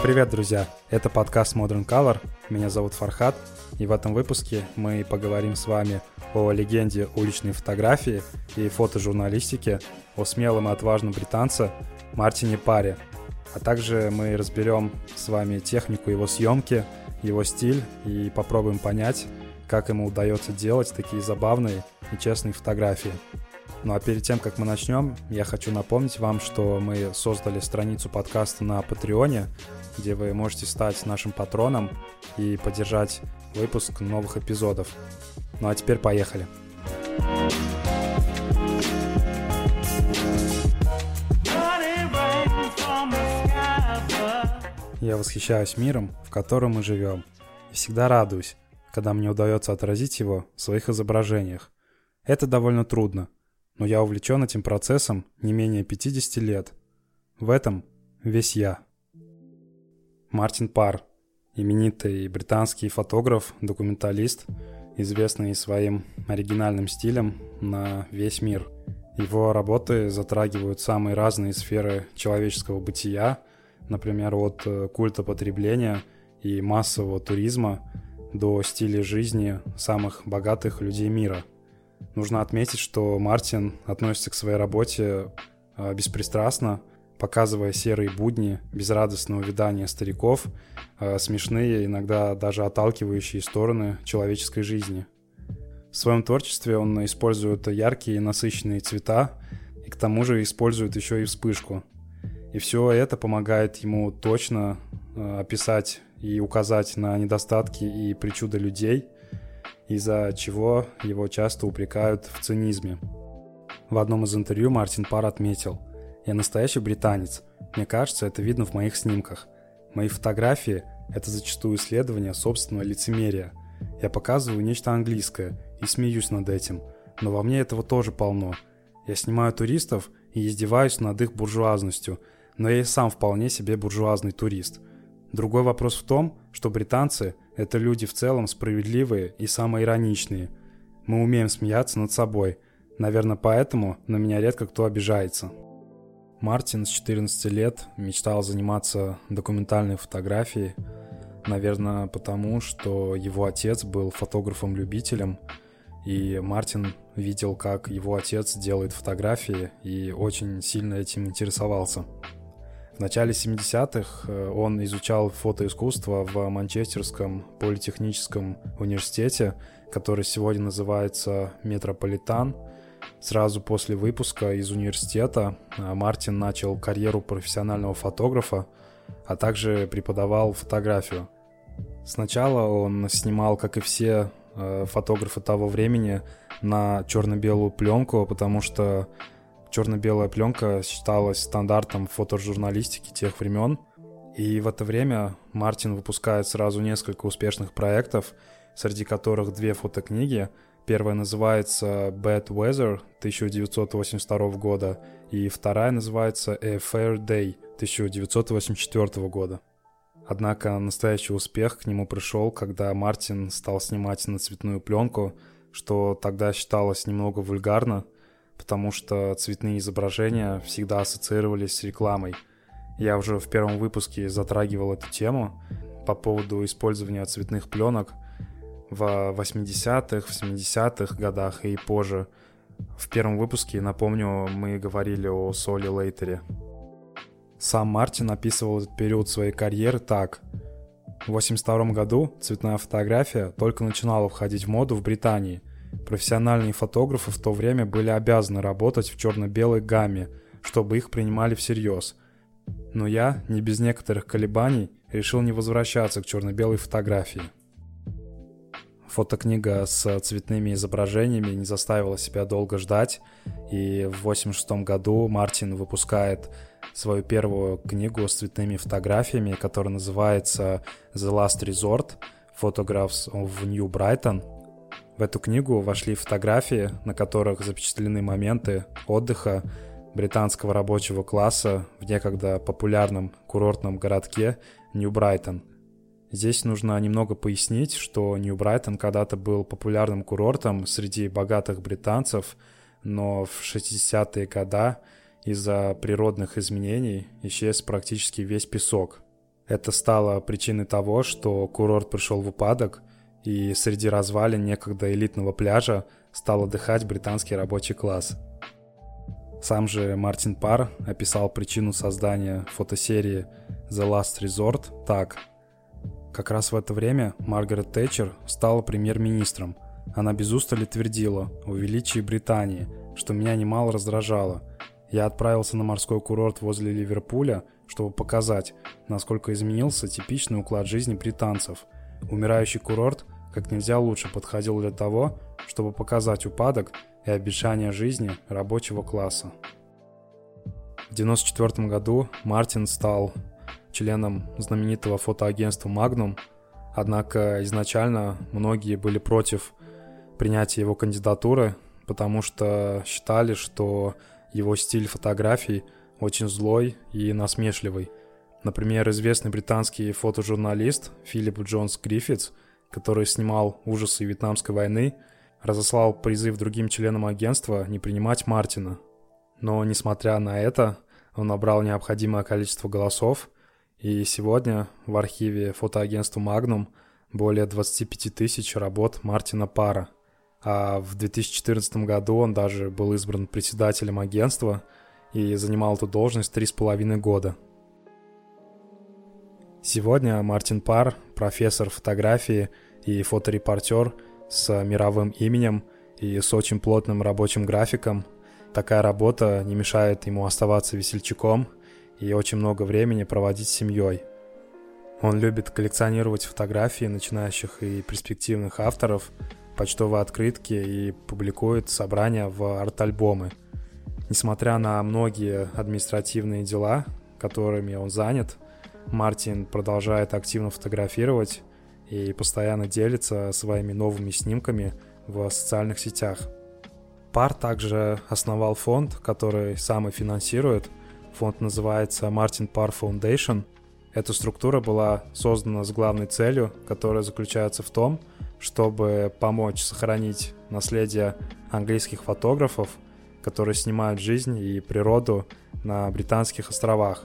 Привет, друзья! Это подкаст Modern Color. Меня зовут Фархат, и в этом выпуске мы поговорим с вами о легенде уличной фотографии и фотожурналистики, о смелом и отважном британце Мартине Паре. А также мы разберем с вами технику его съемки, его стиль и попробуем понять, как ему удается делать такие забавные и честные фотографии. Ну а перед тем, как мы начнем, я хочу напомнить вам, что мы создали страницу подкаста на Патреоне, где вы можете стать нашим патроном и поддержать выпуск новых эпизодов. Ну а теперь поехали. Я восхищаюсь миром, в котором мы живем, и всегда радуюсь, когда мне удается отразить его в своих изображениях. Это довольно трудно, но я увлечен этим процессом не менее 50 лет. В этом весь я. Мартин Пар, именитый британский фотограф, документалист, известный своим оригинальным стилем на весь мир. Его работы затрагивают самые разные сферы человеческого бытия, например, от э, культа потребления и массового туризма до стиля жизни самых богатых людей мира. Нужно отметить, что Мартин относится к своей работе э, беспристрастно, показывая серые будни, безрадостное увядание стариков, э, смешные, иногда даже отталкивающие стороны человеческой жизни. В своем творчестве он использует яркие и насыщенные цвета, и к тому же использует еще и вспышку. И все это помогает ему точно э, описать и указать на недостатки и причуды людей, из-за чего его часто упрекают в цинизме. В одном из интервью Мартин Пар отметил – я настоящий британец. Мне кажется, это видно в моих снимках. Мои фотографии – это зачастую исследование собственного лицемерия. Я показываю нечто английское и смеюсь над этим, но во мне этого тоже полно. Я снимаю туристов и издеваюсь над их буржуазностью, но я и сам вполне себе буржуазный турист. Другой вопрос в том, что британцы – это люди в целом справедливые и самоироничные. Мы умеем смеяться над собой. Наверное, поэтому на меня редко кто обижается. Мартин с 14 лет мечтал заниматься документальной фотографией, наверное, потому что его отец был фотографом-любителем, и Мартин видел, как его отец делает фотографии, и очень сильно этим интересовался. В начале 70-х э, он изучал фотоискусство в Манчестерском политехническом университете, который сегодня называется Метрополитан – Сразу после выпуска из университета а, Мартин начал карьеру профессионального фотографа, а также преподавал фотографию. Сначала он снимал, как и все а, фотографы того времени, на черно-белую пленку, потому что черно-белая пленка считалась стандартом фотожурналистики тех времен. И в это время Мартин выпускает сразу несколько успешных проектов, среди которых две фотокниги — Первая называется Bad Weather 1982 года, и вторая называется A Fair Day 1984 года. Однако настоящий успех к нему пришел, когда Мартин стал снимать на цветную пленку, что тогда считалось немного вульгарно, потому что цветные изображения всегда ассоциировались с рекламой. Я уже в первом выпуске затрагивал эту тему по поводу использования цветных пленок – в 80-х, в 70-х годах и позже. В первом выпуске, напомню, мы говорили о Соли Лейтере. Сам Мартин описывал этот период своей карьеры так. В 82 году цветная фотография только начинала входить в моду в Британии. Профессиональные фотографы в то время были обязаны работать в черно-белой гамме, чтобы их принимали всерьез. Но я, не без некоторых колебаний, решил не возвращаться к черно-белой фотографии. Фотокнига с цветными изображениями не заставила себя долго ждать, и в 1986 году Мартин выпускает свою первую книгу с цветными фотографиями, которая называется The Last Resort – Photographs of New Brighton. В эту книгу вошли фотографии, на которых запечатлены моменты отдыха британского рабочего класса в некогда популярном курортном городке Нью-Брайтон – Здесь нужно немного пояснить, что Нью-Брайтон когда-то был популярным курортом среди богатых британцев, но в 60-е годы из-за природных изменений исчез практически весь песок. Это стало причиной того, что курорт пришел в упадок, и среди развалин некогда элитного пляжа стал отдыхать британский рабочий класс. Сам же Мартин Пар описал причину создания фотосерии The Last Resort так. Как раз в это время Маргарет Тэтчер стала премьер-министром. Она без устали твердила о величии Британии, что меня немало раздражало. Я отправился на морской курорт возле Ливерпуля, чтобы показать, насколько изменился типичный уклад жизни британцев. Умирающий курорт как нельзя лучше подходил для того, чтобы показать упадок и обещание жизни рабочего класса. В 1994 году Мартин стал членом знаменитого фотоагентства Magnum, однако изначально многие были против принятия его кандидатуры, потому что считали, что его стиль фотографий очень злой и насмешливый. Например, известный британский фотожурналист Филипп Джонс Гриффитс, который снимал ужасы Вьетнамской войны, разослал призыв другим членам агентства не принимать Мартина. Но, несмотря на это, он набрал необходимое количество голосов, и сегодня в архиве фотоагентства Magnum более 25 тысяч работ Мартина Пара. А в 2014 году он даже был избран председателем агентства и занимал эту должность три с половиной года. Сегодня Мартин Пар, профессор фотографии и фоторепортер – с мировым именем и с очень плотным рабочим графиком. Такая работа не мешает ему оставаться весельчаком и очень много времени проводить с семьей. Он любит коллекционировать фотографии начинающих и перспективных авторов, почтовые открытки и публикует собрания в арт-альбомы. Несмотря на многие административные дела, которыми он занят, Мартин продолжает активно фотографировать и постоянно делится своими новыми снимками в социальных сетях. Пар также основал фонд, который сам и финансирует. Фонд называется Martin Parr Foundation. Эта структура была создана с главной целью, которая заключается в том, чтобы помочь сохранить наследие английских фотографов, которые снимают жизнь и природу на британских островах.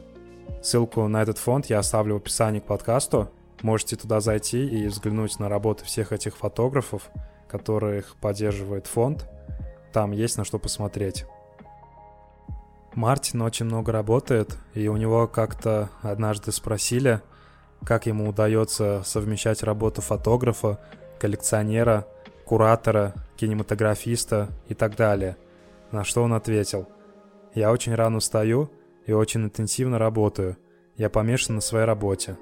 Ссылку на этот фонд я оставлю в описании к подкасту. Можете туда зайти и взглянуть на работы всех этих фотографов, которых поддерживает фонд. Там есть на что посмотреть. Мартин очень много работает, и у него как-то однажды спросили, как ему удается совмещать работу фотографа, коллекционера, куратора, кинематографиста и так далее. На что он ответил, «Я очень рано встаю и очень интенсивно работаю. Я помешан на своей работе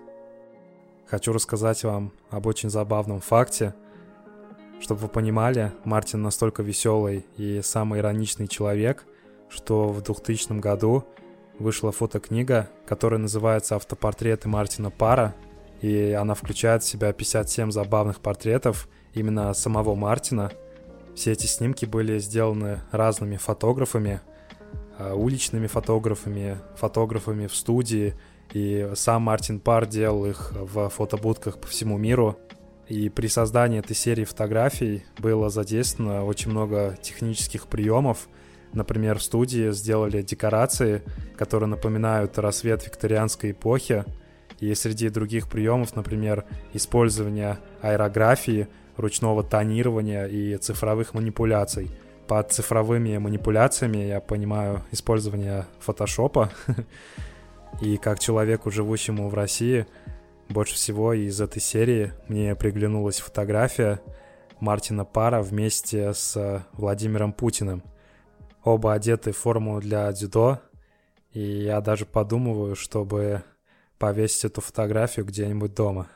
хочу рассказать вам об очень забавном факте. Чтобы вы понимали, Мартин настолько веселый и самый ироничный человек, что в 2000 году вышла фотокнига, которая называется «Автопортреты Мартина Пара», и она включает в себя 57 забавных портретов именно самого Мартина. Все эти снимки были сделаны разными фотографами, уличными фотографами, фотографами в студии – и сам Мартин Пар делал их в фотобудках по всему миру. И при создании этой серии фотографий было задействовано очень много технических приемов. Например, в студии сделали декорации, которые напоминают рассвет викторианской эпохи. И среди других приемов, например, использование аэрографии, ручного тонирования и цифровых манипуляций. Под цифровыми манипуляциями я понимаю использование фотошопа, И как человеку, живущему в России, больше всего из этой серии мне приглянулась фотография Мартина Пара вместе с Владимиром Путиным. Оба одеты в форму для дзюдо, и я даже подумываю, чтобы повесить эту фотографию где-нибудь дома.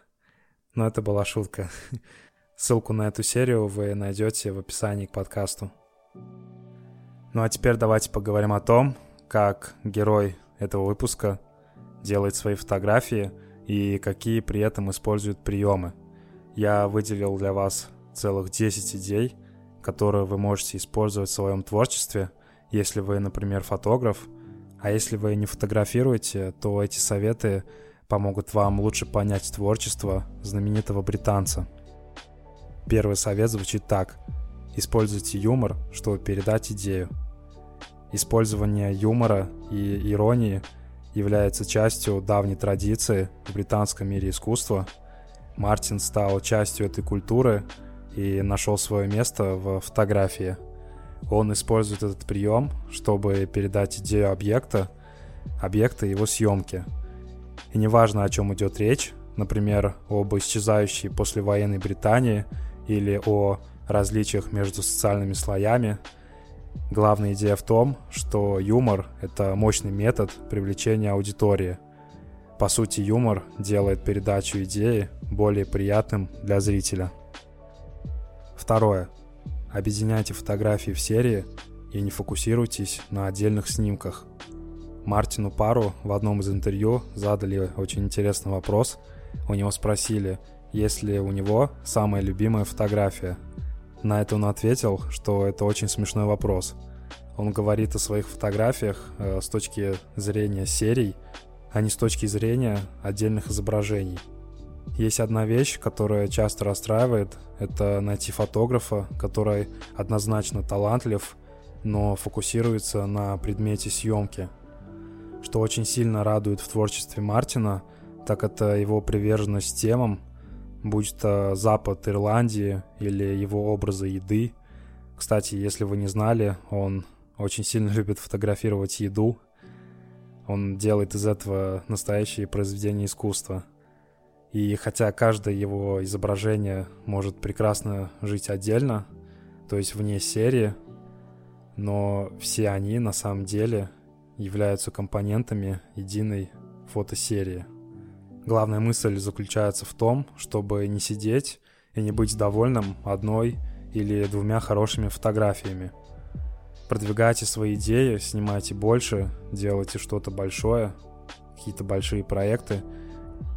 Но это была шутка. Ссылку на эту серию вы найдете в описании к подкасту. Ну а теперь давайте поговорим о том, как герой этого выпуска делает свои фотографии и какие при этом использует приемы. Я выделил для вас целых 10 идей, которые вы можете использовать в своем творчестве, если вы, например, фотограф. А если вы не фотографируете, то эти советы помогут вам лучше понять творчество знаменитого британца. Первый совет звучит так. Используйте юмор, чтобы передать идею. Использование юмора и иронии является частью давней традиции в британском мире искусства. Мартин стал частью этой культуры и нашел свое место в фотографии. Он использует этот прием, чтобы передать идею объекта, объекта его съемки. И неважно, о чем идет речь, например, об исчезающей послевоенной Британии или о различиях между социальными слоями. Главная идея в том, что юмор — это мощный метод привлечения аудитории. По сути, юмор делает передачу идеи более приятным для зрителя. Второе. Объединяйте фотографии в серии и не фокусируйтесь на отдельных снимках. Мартину Пару в одном из интервью задали очень интересный вопрос. У него спросили, есть ли у него самая любимая фотография. На это он ответил, что это очень смешной вопрос. Он говорит о своих фотографиях э, с точки зрения серий, а не с точки зрения отдельных изображений. Есть одна вещь, которая часто расстраивает, это найти фотографа, который однозначно талантлив, но фокусируется на предмете съемки. Что очень сильно радует в творчестве Мартина, так это его приверженность темам, будь то Запад Ирландии или его образы еды. Кстати, если вы не знали, он очень сильно любит фотографировать еду. Он делает из этого настоящее произведение искусства. И хотя каждое его изображение может прекрасно жить отдельно, то есть вне серии, но все они на самом деле являются компонентами единой фотосерии – Главная мысль заключается в том, чтобы не сидеть и не быть довольным одной или двумя хорошими фотографиями. Продвигайте свои идеи, снимайте больше, делайте что-то большое, какие-то большие проекты.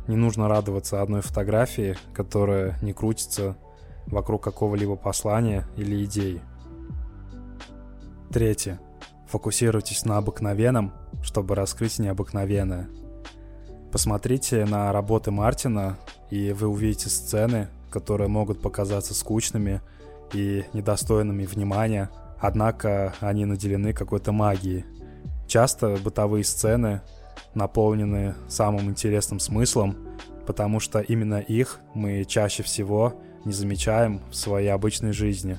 Не нужно радоваться одной фотографии, которая не крутится вокруг какого-либо послания или идеи. Третье. Фокусируйтесь на обыкновенном, чтобы раскрыть необыкновенное – Посмотрите на работы Мартина, и вы увидите сцены, которые могут показаться скучными и недостойными внимания, однако они наделены какой-то магией. Часто бытовые сцены наполнены самым интересным смыслом, потому что именно их мы чаще всего не замечаем в своей обычной жизни.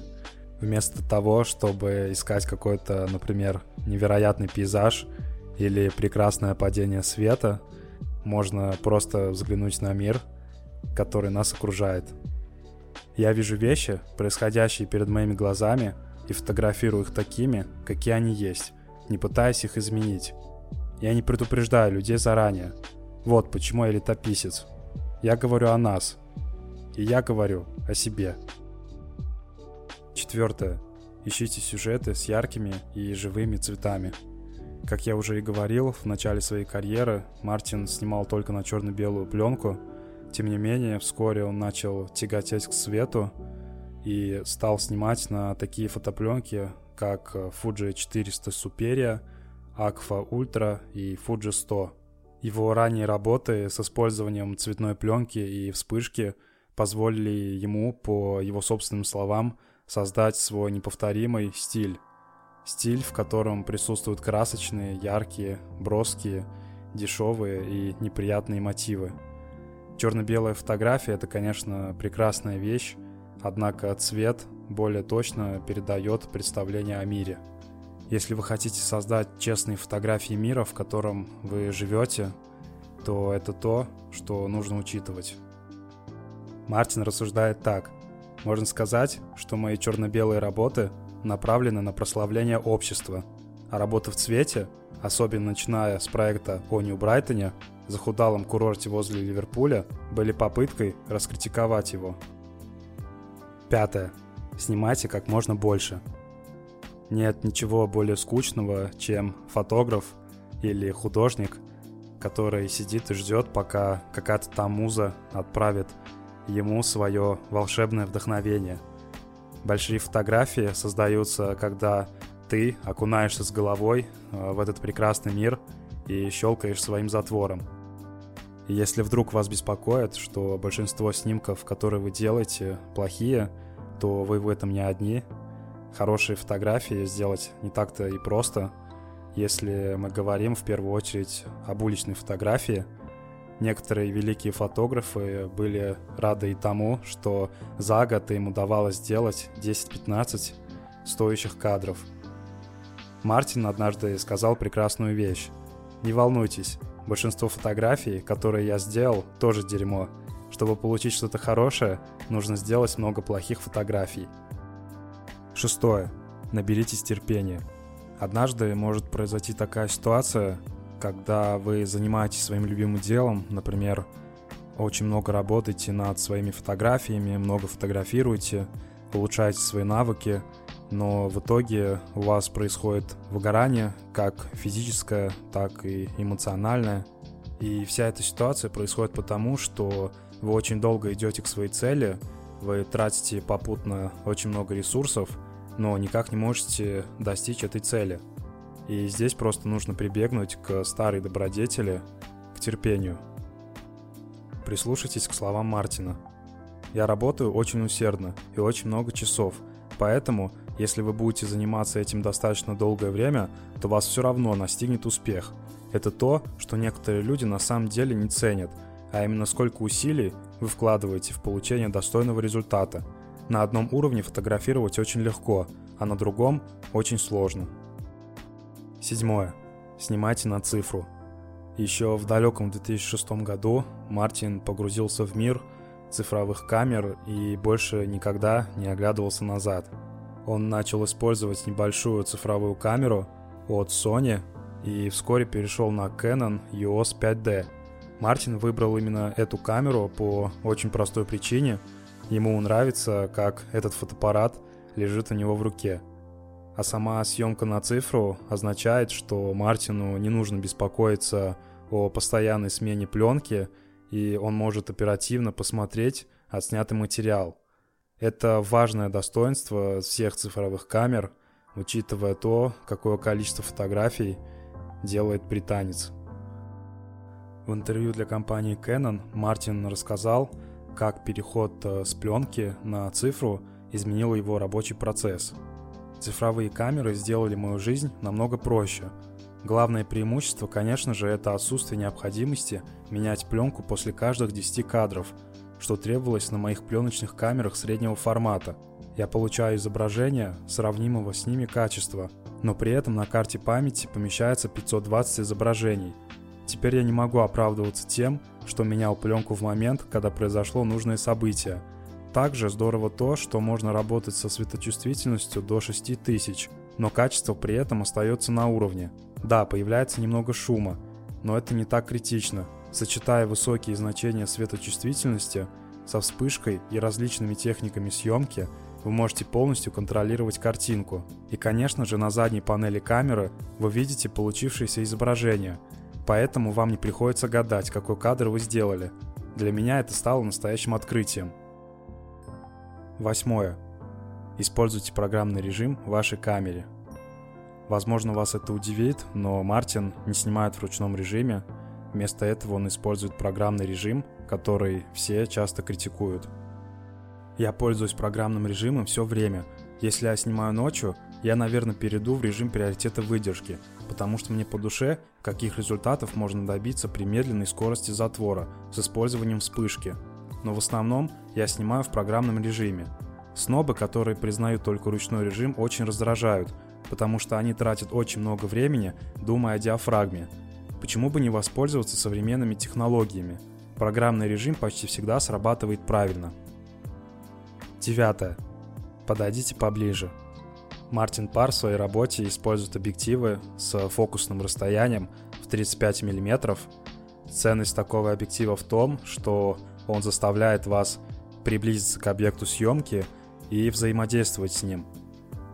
Вместо того, чтобы искать какой-то, например, невероятный пейзаж или прекрасное падение света – можно просто взглянуть на мир, который нас окружает. Я вижу вещи, происходящие перед моими глазами, и фотографирую их такими, какие они есть, не пытаясь их изменить. Я не предупреждаю людей заранее. Вот почему я летописец. Я говорю о нас. И я говорю о себе. Четвертое. Ищите сюжеты с яркими и живыми цветами. Как я уже и говорил, в начале своей карьеры Мартин снимал только на черно-белую пленку. Тем не менее, вскоре он начал тяготеть к свету и стал снимать на такие фотопленки, как Fuji 400 Superia, Aqua Ultra и Fuji 100. Его ранние работы с использованием цветной пленки и вспышки позволили ему, по его собственным словам, создать свой неповторимый стиль. Стиль, в котором присутствуют красочные, яркие, броские, дешевые и неприятные мотивы. Черно-белая фотография — это, конечно, прекрасная вещь, однако цвет более точно передает представление о мире. Если вы хотите создать честные фотографии мира, в котором вы живете, то это то, что нужно учитывать. Мартин рассуждает так. Можно сказать, что мои черно-белые работы — направлены на прославление общества, а работы в цвете, особенно начиная с проекта о Нью-Брайтоне, захудалом курорте возле Ливерпуля, были попыткой раскритиковать его. Пятое. Снимайте как можно больше. Нет ничего более скучного, чем фотограф или художник, который сидит и ждет, пока какая-то там муза отправит ему свое волшебное вдохновение – Большие фотографии создаются, когда ты окунаешься с головой э, в этот прекрасный мир и щелкаешь своим затвором. И если вдруг вас беспокоит, что большинство снимков, которые вы делаете, плохие, то вы в этом не одни. Хорошие фотографии сделать не так-то и просто. если мы говорим в первую очередь об уличной фотографии. Некоторые великие фотографы были рады и тому, что за год им удавалось сделать 10-15 стоящих кадров. Мартин однажды сказал прекрасную вещь. Не волнуйтесь, большинство фотографий, которые я сделал, тоже дерьмо. Чтобы получить что-то хорошее, нужно сделать много плохих фотографий. Шестое. Наберитесь терпения. Однажды может произойти такая ситуация, когда вы занимаетесь своим любимым делом, например, очень много работаете над своими фотографиями, много фотографируете, улучшаете свои навыки, но в итоге у вас происходит выгорание, как физическое, так и эмоциональное. И вся эта ситуация происходит потому, что вы очень долго идете к своей цели, вы тратите попутно очень много ресурсов, но никак не можете достичь этой цели. И здесь просто нужно прибегнуть к старой добродетели, к терпению. Прислушайтесь к словам Мартина. Я работаю очень усердно и очень много часов, поэтому, если вы будете заниматься этим достаточно долгое время, то вас все равно настигнет успех. Это то, что некоторые люди на самом деле не ценят – а именно сколько усилий вы вкладываете в получение достойного результата. На одном уровне фотографировать очень легко, а на другом очень сложно. Седьмое. Снимайте на цифру. Еще в далеком 2006 году Мартин погрузился в мир цифровых камер и больше никогда не оглядывался назад. Он начал использовать небольшую цифровую камеру от Sony и вскоре перешел на Canon EOS 5D – Мартин выбрал именно эту камеру по очень простой причине. Ему нравится, как этот фотоаппарат лежит у него в руке. А сама съемка на цифру означает, что Мартину не нужно беспокоиться о постоянной смене пленки, и он может оперативно посмотреть отснятый материал. Это важное достоинство всех цифровых камер, учитывая то, какое количество фотографий делает британец. В интервью для компании Canon Мартин рассказал, как переход э, с пленки на цифру изменил его рабочий процесс. Цифровые камеры сделали мою жизнь намного проще. Главное преимущество, конечно же, это отсутствие необходимости менять пленку после каждых 10 кадров, что требовалось на моих пленочных камерах среднего формата. Я получаю изображение сравнимого с ними качества, но при этом на карте памяти помещается 520 изображений – Теперь я не могу оправдываться тем, что менял пленку в момент, когда произошло нужное событие. Также здорово то, что можно работать со светочувствительностью до 6000, но качество при этом остается на уровне. Да, появляется немного шума, но это не так критично. Сочетая высокие значения светочувствительности со вспышкой и различными техниками съемки, вы можете полностью контролировать картинку. И, конечно же, на задней панели камеры вы видите получившееся изображение – Поэтому вам не приходится гадать, какой кадр вы сделали. Для меня это стало настоящим открытием. Восьмое. Используйте программный режим в вашей камере. Возможно, вас это удивит, но Мартин не снимает в ручном режиме. Вместо этого он использует программный режим, который все часто критикуют. Я пользуюсь программным режимом все время. Если я снимаю ночью, я, наверное, перейду в режим приоритета выдержки, потому что мне по душе, каких результатов можно добиться при медленной скорости затвора с использованием вспышки. Но в основном я снимаю в программном режиме. Снобы, которые признают только ручной режим, очень раздражают, потому что они тратят очень много времени, думая о диафрагме. Почему бы не воспользоваться современными технологиями? Программный режим почти всегда срабатывает правильно. Девятое. Подойдите поближе. Мартин Пар в своей работе использует объективы с фокусным расстоянием в 35 мм. Ценность такого объектива в том, что он заставляет вас приблизиться к объекту съемки и взаимодействовать с ним.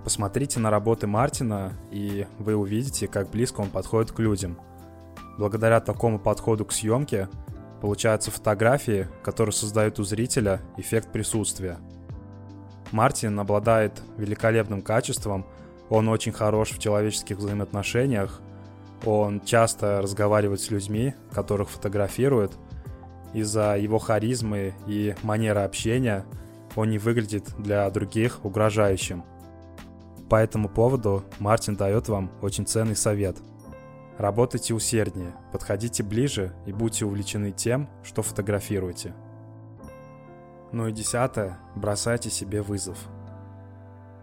Посмотрите на работы Мартина, и вы увидите, как близко он подходит к людям. Благодаря такому подходу к съемке получаются фотографии, которые создают у зрителя эффект присутствия – Мартин обладает великолепным качеством, он очень хорош в человеческих взаимоотношениях, он часто разговаривает с людьми, которых фотографирует. Из-за его харизмы и манеры общения он не выглядит для других угрожающим. По этому поводу Мартин дает вам очень ценный совет. Работайте усерднее, подходите ближе и будьте увлечены тем, что фотографируете. Ну и десятое, бросайте себе вызов.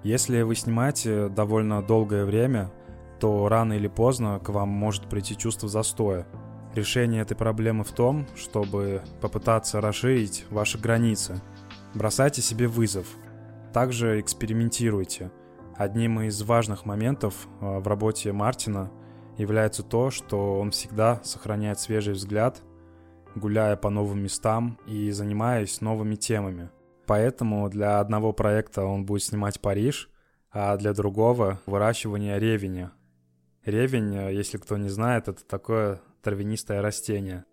Если вы снимаете довольно долгое время, то рано или поздно к вам может прийти чувство застоя. Решение этой проблемы в том, чтобы попытаться расширить ваши границы. Бросайте себе вызов. Также экспериментируйте. Одним из важных моментов а, в работе Мартина является то, что он всегда сохраняет свежий взгляд, гуляя по новым местам и занимаясь новыми темами. Поэтому для одного проекта он будет снимать Париж, а для другого — выращивание ревеня — Ревень, э, если кто не знает, это такое травянистое растение.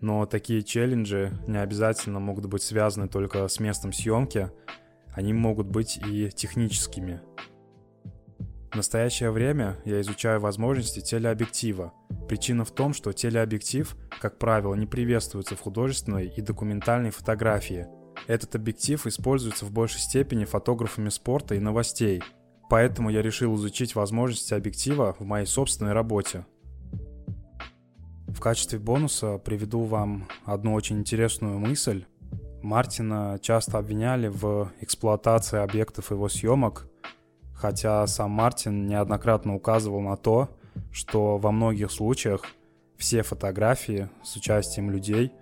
Но такие челленджи не обязательно могут быть связаны только с местом съемки, они могут быть и техническими. В настоящее время я изучаю возможности телеобъектива. Причина в том, что телеобъектив, как правило, не приветствуется в художественной и документальной фотографии. Этот объектив используется в большей степени фотографами спорта и новостей – Поэтому я решил изучить возможности объектива в моей собственной работе. В качестве бонуса приведу вам одну очень интересную мысль. Мартина часто обвиняли в эксплуатации объектов его съемок, хотя сам Мартин неоднократно указывал на то, что во многих случаях все фотографии с участием людей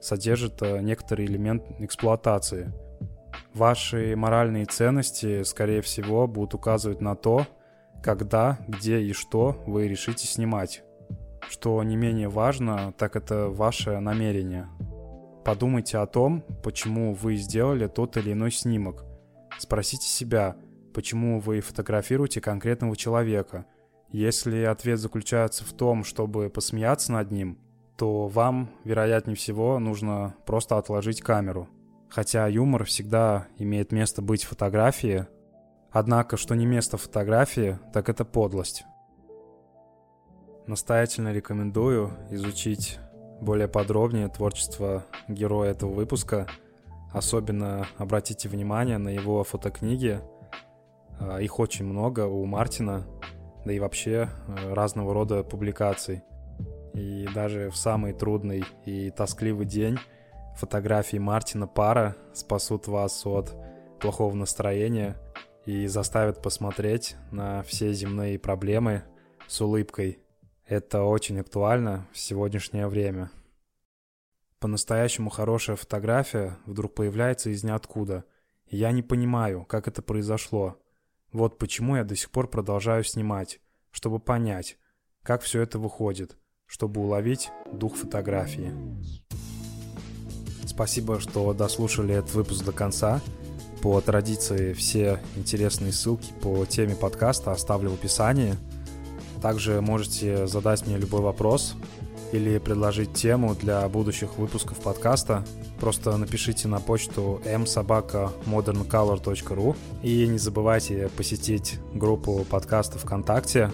содержат э, некоторый элемент эксплуатации – Ваши моральные ценности, скорее всего, будут указывать на то, когда, где и что вы решите снимать. Что не менее важно, так это ваше намерение. Подумайте о том, почему вы сделали тот или иной снимок. Спросите себя, почему вы фотографируете конкретного человека. Если ответ заключается в том, чтобы посмеяться над ним, то вам, вероятнее всего, нужно просто отложить камеру. Хотя юмор всегда имеет место быть в фотографии, однако, что не место фотографии, так это подлость. Настоятельно рекомендую изучить более подробнее творчество героя этого выпуска. Особенно обратите внимание на его фотокниги. А, их очень много у Мартина, да и вообще э, разного рода публикаций. И даже в самый трудный и тоскливый день Фотографии Мартина Пара спасут вас от плохого настроения и заставят посмотреть на все земные проблемы с улыбкой. Это очень актуально в сегодняшнее время. По-настоящему хорошая фотография вдруг появляется из ниоткуда. И я не понимаю, как это произошло. Вот почему я до сих пор продолжаю снимать, чтобы понять, как все это выходит, чтобы уловить дух фотографии. Спасибо, что дослушали этот выпуск до конца. По традиции все интересные ссылки по теме подкаста оставлю в описании. Также можете задать мне любой вопрос или предложить тему для будущих выпусков подкаста. Просто напишите на почту msobaka.moderncolor.ru и не забывайте посетить группу подкаста ВКонтакте.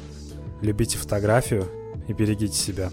Любите фотографию и берегите себя.